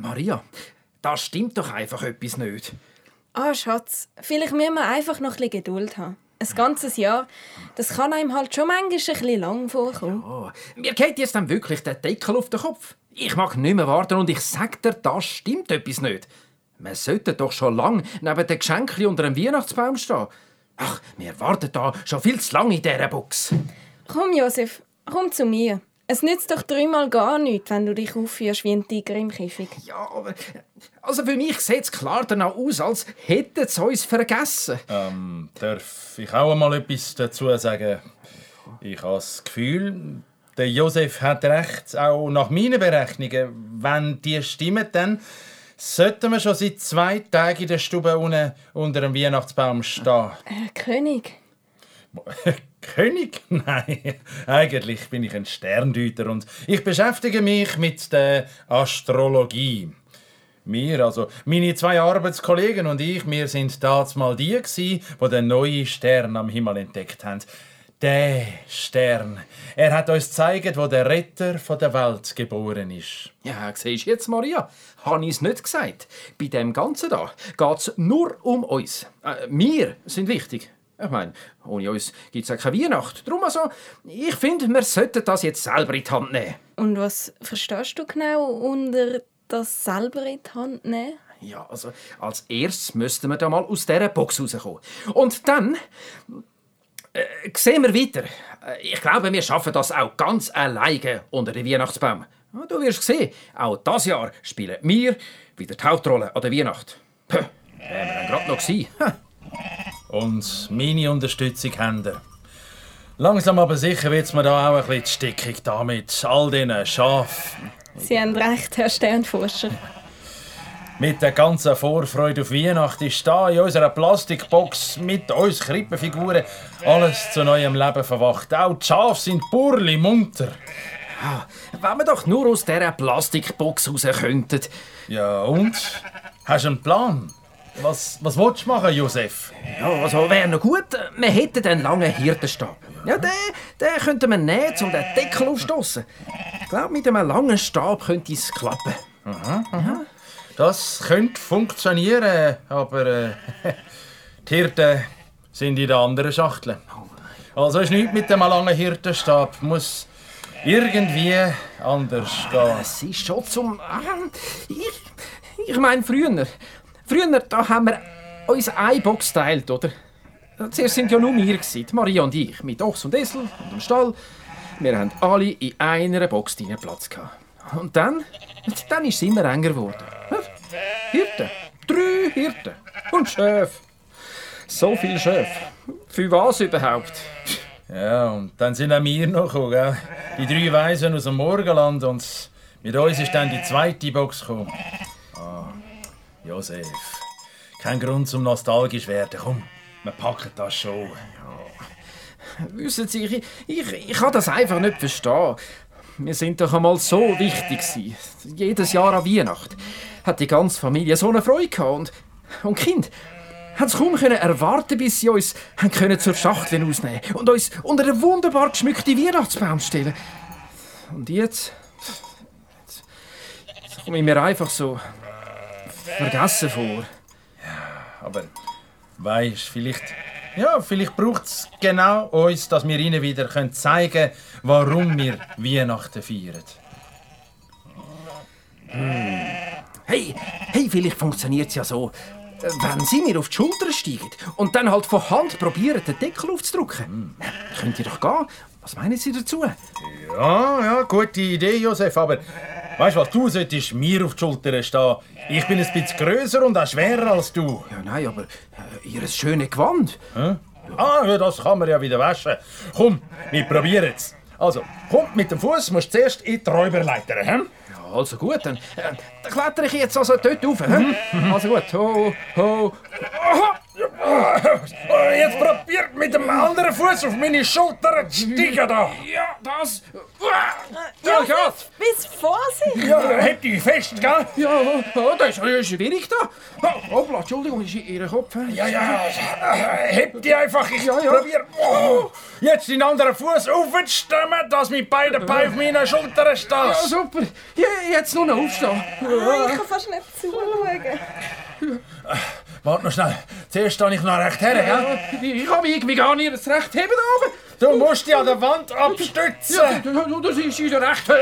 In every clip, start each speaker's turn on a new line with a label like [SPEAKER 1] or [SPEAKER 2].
[SPEAKER 1] Maria, da stimmt doch einfach etwas nicht.
[SPEAKER 2] Ah, Schatz, vielleicht müssen wir einfach noch ein bisschen Geduld haben. Ein ganzes Jahr, das kann einem halt schon manchmal ein bisschen lang vorkommen.
[SPEAKER 1] Oh, mir geht jetzt dann wirklich der Deckel auf den Kopf. Ich mag nicht mehr warten und ich sag dir, da stimmt etwas nicht. Wir sollten doch schon lang neben den Geschenken unter dem Weihnachtsbaum stehen. Ach, wir warten da schon viel zu lange in dieser Box.
[SPEAKER 2] Komm, Josef, komm zu mir. Es nützt doch dreimal gar nichts, wenn du dich aufführst wie ein Tiger im Käfig.
[SPEAKER 1] Ja, aber also für mich sieht es klar danach aus, als hätten sie uns vergessen.
[SPEAKER 3] Ähm, darf ich auch mal etwas dazu sagen? Ich habe das Gefühl, der Josef hat recht, auch nach meinen Berechnungen. Wenn die stimmen, dann sollten wir schon seit zwei Tagen in der Stube unten unter dem Weihnachtsbaum stehen.
[SPEAKER 2] Äh, König.
[SPEAKER 3] König? Nein, eigentlich bin ich ein Sterndeuter und ich beschäftige mich mit der Astrologie. Wir, also meine zwei Arbeitskollegen und ich, wir sind damals mal die die den neuen Stern am Himmel entdeckt haben. Der Stern. Er hat uns gezeigt, wo der Retter der Welt geboren ist.
[SPEAKER 1] Ja, siehst du jetzt, Maria? Habe ich es nicht gesagt. Bei dem Ganzen da geht es nur um uns. Äh, wir sind wichtig. Ich meine, ohne uns gibt es ja keine Weihnacht. Darum also, ich finde, wir sollten das jetzt selber in die Hand nehmen.
[SPEAKER 2] Und was verstehst du genau unter das selber in die Hand nehmen?
[SPEAKER 1] Ja, also als erstes müssten wir da mal aus dieser Box rauskommen. Und dann äh, sehen wir weiter. Äh, ich glaube, wir schaffen das auch ganz alleine unter dem Weihnachtsbaum. Ja, du wirst sehen, auch das Jahr spielen wir wieder die Hauptrolle an der Weihnacht. Puh, wären wir dann gerade noch gewesen.
[SPEAKER 3] Und meine Unterstützung haben. Langsam aber sicher wird es mir da auch ein bisschen stickig da mit all diesen Schafen.
[SPEAKER 2] Sie haben recht, Herr Sternforscher.
[SPEAKER 3] Mit der ganzen Vorfreude auf Weihnachten ist da in unserer Plastikbox mit uns Krippenfiguren alles zu neuem Leben verwacht. Auch die Schafe sind burli munter.
[SPEAKER 1] Ja, wenn wir doch nur aus dieser Plastikbox raus könnten.
[SPEAKER 3] Ja, und? Hast du einen Plan? Was, was willst du machen, Josef?
[SPEAKER 1] Ja, also wäre noch gut, wir hätten einen langen Hirtenstab. Ja, den, den könnten wir nehmen, um den Deckel aufstoßen. Ich glaube, mit einem langen Stab könnte es klappen.
[SPEAKER 3] Aha, aha. Das könnte funktionieren, aber äh, die Hirten sind in der anderen Schachtel. Also ist nichts mit dem langen Hirtenstab. Muss irgendwie anders gehen.
[SPEAKER 1] Es ist schon zum... Ah, Ich, ich meine, früher... Früher, da haben wir uns eine Box geteilt, oder? Zuerst sind ja nur wir, Maria und ich, mit Ochs und Esel und dem Stall. Wir haben alle in einer Box Platz gehabt. Und dann, dann ist es immer enger geworden. Hirten, drei Hirten und Schäf. So viel Schäf. Für was überhaupt?
[SPEAKER 3] Ja, und dann sind auch wir noch gekommen, gell? Die drei Weisen aus dem Morgenland und mit uns ist dann die zweite Box gekommen. Josef, kein Grund zum nostalgisch werden. Komm, wir packen das schon.
[SPEAKER 1] Ja. Wissen Sie, ich, ich, ich kann das einfach nicht verstehen. Wir sind doch einmal so wichtig gewesen. Jedes Jahr an Weihnacht hat die ganze Familie so eine Freude gehabt. Und, und Kind haben kaum können erwarten, bis sie uns können zur Schachtel ausnehmen und uns unter einen wunderbar geschmückten Weihnachtsbaum stellen. Und jetzt, jetzt, jetzt komme ich mir einfach so vergessen vor.
[SPEAKER 3] Ja, aber weißt, vielleicht, ja, vielleicht braucht es genau uns, dass wir ihnen wieder können zeigen können, warum wir Weihnachten feiern.
[SPEAKER 1] Hm. Hey, hey, vielleicht funktioniert es ja so. Wenn Sie mir auf die Schulter steigen und dann halt von Hand probieren, den Deckel aufzudrücken, hm. könnt ihr doch gehen. Was meinen Sie dazu?
[SPEAKER 3] Ja, ja, gute Idee, Josef, aber weißt du was, du solltest mir auf die Schulter stehen. Ich bin ein bisschen größer und auch schwerer als du.
[SPEAKER 1] Ja, nein, aber äh, Ihr schönes Gewand.
[SPEAKER 3] Hä? Ah, ja, das kann man ja wieder waschen. Komm, wir probieren es. Also, komm, mit dem Fuß musst du zuerst in die Räuberleiter. He?
[SPEAKER 1] Ja, also gut, dann, äh, dann klettere ich jetzt also dort rauf. He? Mhm. Also gut, ho, ho. Aha.
[SPEAKER 3] Oh, jetzt probiert mit dem anderen Fuß auf meine Schulter zu steigen da.
[SPEAKER 1] Ja, das.
[SPEAKER 2] Ja,
[SPEAKER 1] ja.
[SPEAKER 2] Bis Vorsicht!
[SPEAKER 3] Ja, hebt dich fest, gell?
[SPEAKER 1] Ja, das ist ja schwierig da. Oh, hoppla, Entschuldigung, ist Ihr Kopf?
[SPEAKER 3] Ja, ja, heb dich einfach. Ich
[SPEAKER 1] Ja, ja.
[SPEAKER 3] probier oh, jetzt den anderen Fuß aufzustemmen, dass mit beiden Beinen auf meinen Schultern
[SPEAKER 1] Ja,
[SPEAKER 3] stehst.
[SPEAKER 1] super. Ja, jetzt nur noch aufstehen.
[SPEAKER 2] Ah, ich kann fast nicht zuschauen.
[SPEAKER 3] Warte noch schnell. Zuerst stehe ich noch recht her, gell?
[SPEAKER 1] Ja, ich ich habe irgendwie gar nicht das Recht heben oben.
[SPEAKER 3] Du musst dich an der Wand abstützen.
[SPEAKER 1] Ja, das ist ja recht hoch.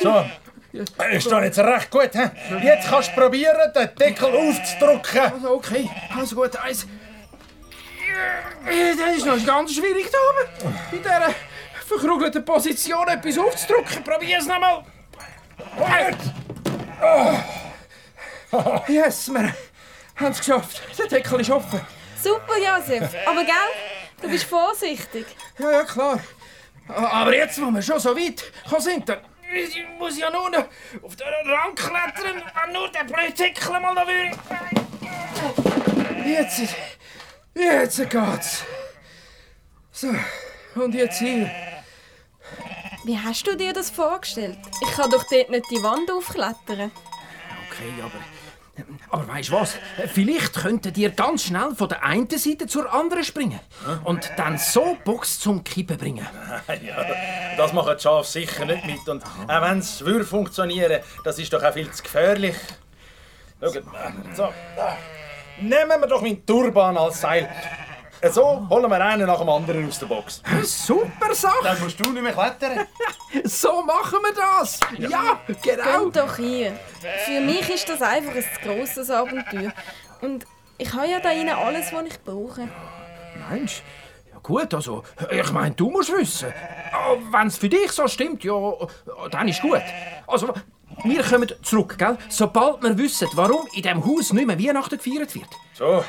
[SPEAKER 3] So. Ich stehe jetzt recht gut. He? Jetzt kannst du probieren, den Deckel aufzudrücken.
[SPEAKER 1] Also, okay, also gut, eins. Das ist noch ganz schwierig da oben. In dieser verkrugelten Position etwas aufzudrücken. Probier's nochmal. Yes, wir haben es geschafft. Der Deckel ist offen.
[SPEAKER 2] Super, Josef. Aber gell, du bist vorsichtig.
[SPEAKER 1] Ja, ja, klar. Aber jetzt, wo wir schon so weit sind, dann muss ich ja nur noch auf den Rand klettern, wenn nur der blöde Deckel mal da würde. Jetzt, jetzt geht's. So, und jetzt hier.
[SPEAKER 2] Wie hast du dir das vorgestellt? Ich kann doch dort nicht die Wand aufklettern.
[SPEAKER 1] Okay, aber... Aber weißt was? Vielleicht könntet ihr ganz schnell von der einen Seite zur anderen springen. Und dann so Box zum Kippen bringen.
[SPEAKER 3] Ja, das macht die Schafe sicher nicht mit. Und auch wenn es funktionieren, das ist doch auch viel zu gefährlich. Schaut, so. Nehmen wir doch meinen Turban als Seil. So holen wir einen nach dem anderen aus der Box.
[SPEAKER 1] Super Sache!
[SPEAKER 3] Dann musst du nicht mehr klettern.
[SPEAKER 1] So machen wir das! Ja, genau!
[SPEAKER 2] Geh doch hier. Für mich ist das einfach ein grosses Abenteuer. Und ich habe ja da rein alles, was ich brauche.
[SPEAKER 1] Mensch, ja gut, also, ich meine, du musst wissen. Wenn es für dich so stimmt, ja, dann ist gut. Also, wir kommen zurück, gell? Sobald wir wissen, warum in diesem Haus nicht mehr Weihnachten gefeiert wird.
[SPEAKER 3] So,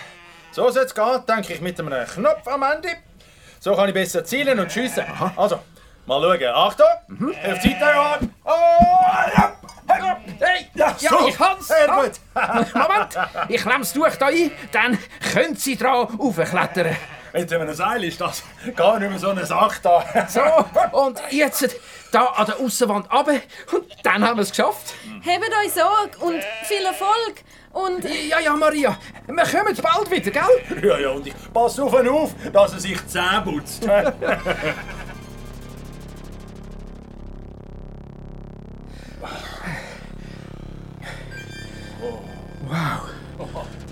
[SPEAKER 3] so soll es gehen, denke ich, mit einem Knopf am Ende. So kann ich besser zielen und schiessen. Also, mal schauen. Achtung, auf die Seite an. Oh, ja.
[SPEAKER 1] Hey,
[SPEAKER 3] Ja,
[SPEAKER 1] ja,
[SPEAKER 3] so.
[SPEAKER 1] ich kann's!
[SPEAKER 3] Sehr
[SPEAKER 1] Ah,
[SPEAKER 3] gut.
[SPEAKER 1] Moment, ich klemm's durch da ein, dann können Sie dran raufklettern.
[SPEAKER 3] Mit einem Seil ist das gar nicht mehr so eine Sache da.
[SPEAKER 1] So, und jetzt da an der Aussenwand runter und dann haben wir es geschafft.
[SPEAKER 2] Hebt euch Sorge und viel Erfolg. Und
[SPEAKER 1] Ja, ja, Maria, wir kommen bald wieder, gell?
[SPEAKER 3] Ja, ja, und ich passe auf ihn auf, dass er sich die Zähne putzt.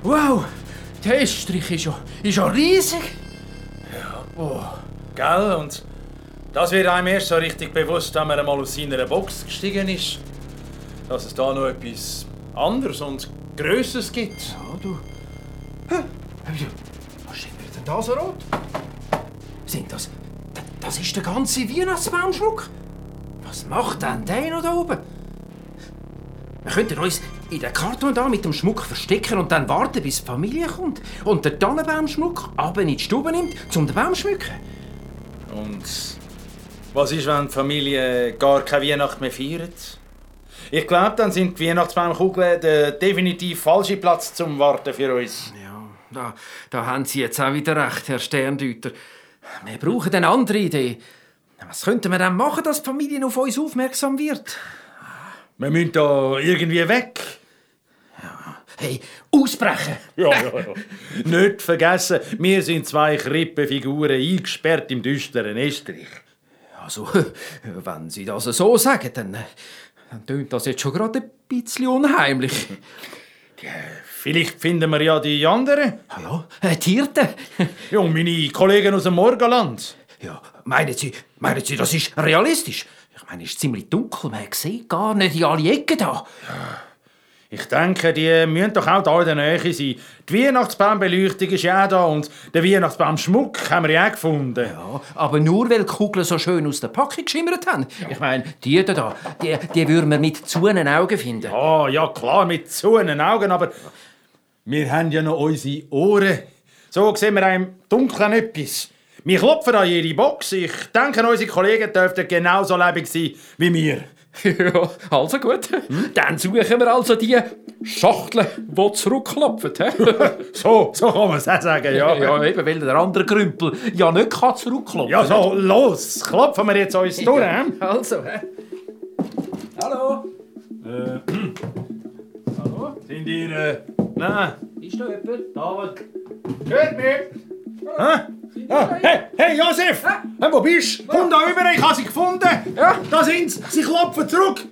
[SPEAKER 1] Wow, der Estrich ist ja, ist ja riesig.
[SPEAKER 3] Gell? Und das wird einem erst so richtig bewusst, wenn man einmal aus seiner Box gestiegen ist. Dass es da noch etwas anderes und Größeres gibt.
[SPEAKER 1] Ja, du. Hä? Was schimmert denn da so rot? Sind das. Das ist der ganze Weihnachtsbaumschmuck? Was macht denn der noch da oben? Wir könnten uns in den Karton da mit dem Schmuck verstecken und dann warten, bis die Familie kommt und der Tannenbaumschmuck ab in die Stube nimmt, um den Baum zu schmücken.
[SPEAKER 3] Und was ist, wenn die Familie gar keine Weihnacht mehr feiert? Ich glaube, dann sind die Weihnachtsbaumkugeln der definitiv falsche Platz zum Warten für uns.
[SPEAKER 1] Ja, da, da haben Sie jetzt auch wieder recht, Herr Sterndeuter. Wir brauchen eine andere Idee. Was könnten wir denn machen, dass die Familie auf uns aufmerksam wird?
[SPEAKER 3] Wir müssen da irgendwie weg.
[SPEAKER 1] Hey, ausbrechen!
[SPEAKER 3] Ja, ja, ja. Nicht vergessen, wir sind zwei Krippenfiguren eingesperrt im düsteren Estrich.
[SPEAKER 1] Also, wenn Sie das so sagen, dann, dann tönt das jetzt schon gerade ein bisschen unheimlich.
[SPEAKER 3] Vielleicht finden wir ja die anderen.
[SPEAKER 1] Hallo? Äh, die Hirten?
[SPEAKER 3] Ja, und meine Kollegen aus dem Morgenland.
[SPEAKER 1] Ja, meinen Sie, meinen Sie, das ist realistisch? Ich meine, es ist ziemlich dunkel, man sieht gar nicht in alle Ecken da.
[SPEAKER 3] Ich denke, die müssen doch auch da in der Nähe sein. Die Weihnachtsbaumbeleuchtung ist ja auch da und den Weihnachtsbaumschmuck haben wir ja auch gefunden.
[SPEAKER 1] Ja, aber nur weil die Kugeln so schön aus der Packung geschimmert haben. Ich meine, die da, die, die würden wir mit zuenen Augen finden.
[SPEAKER 3] Ah, ja klar, mit zuenen Augen, aber wir haben ja noch unsere Ohren. So sehen wir im Dunkeln etwas. Wir klopfen an jede Box. Ich denke, unsere Kollegen dürften genauso lebendig sein wie wir.
[SPEAKER 1] Ja, also gut. Dann suchen wir also die Schachtel, die zurückklopfen. hä?
[SPEAKER 3] So, so kann man es auch sagen, ja.
[SPEAKER 1] ja, eben, weil der andere Krümpel ja nicht kann zurückklopfen
[SPEAKER 3] Ja, so, los, klopfen wir jetzt uns durch. hä?
[SPEAKER 1] Also, hä? Hallo?
[SPEAKER 3] Hallo? Sind ihr, äh, nein,
[SPEAKER 1] Ist da jemand?
[SPEAKER 3] David. Hört mich? Hä? Ah, hey, hey, Josef! Hey, wo bist du? Komm da rüber, ich habe sie gefunden!
[SPEAKER 1] Ja.
[SPEAKER 3] Da sind sie, sie klopfen zurück!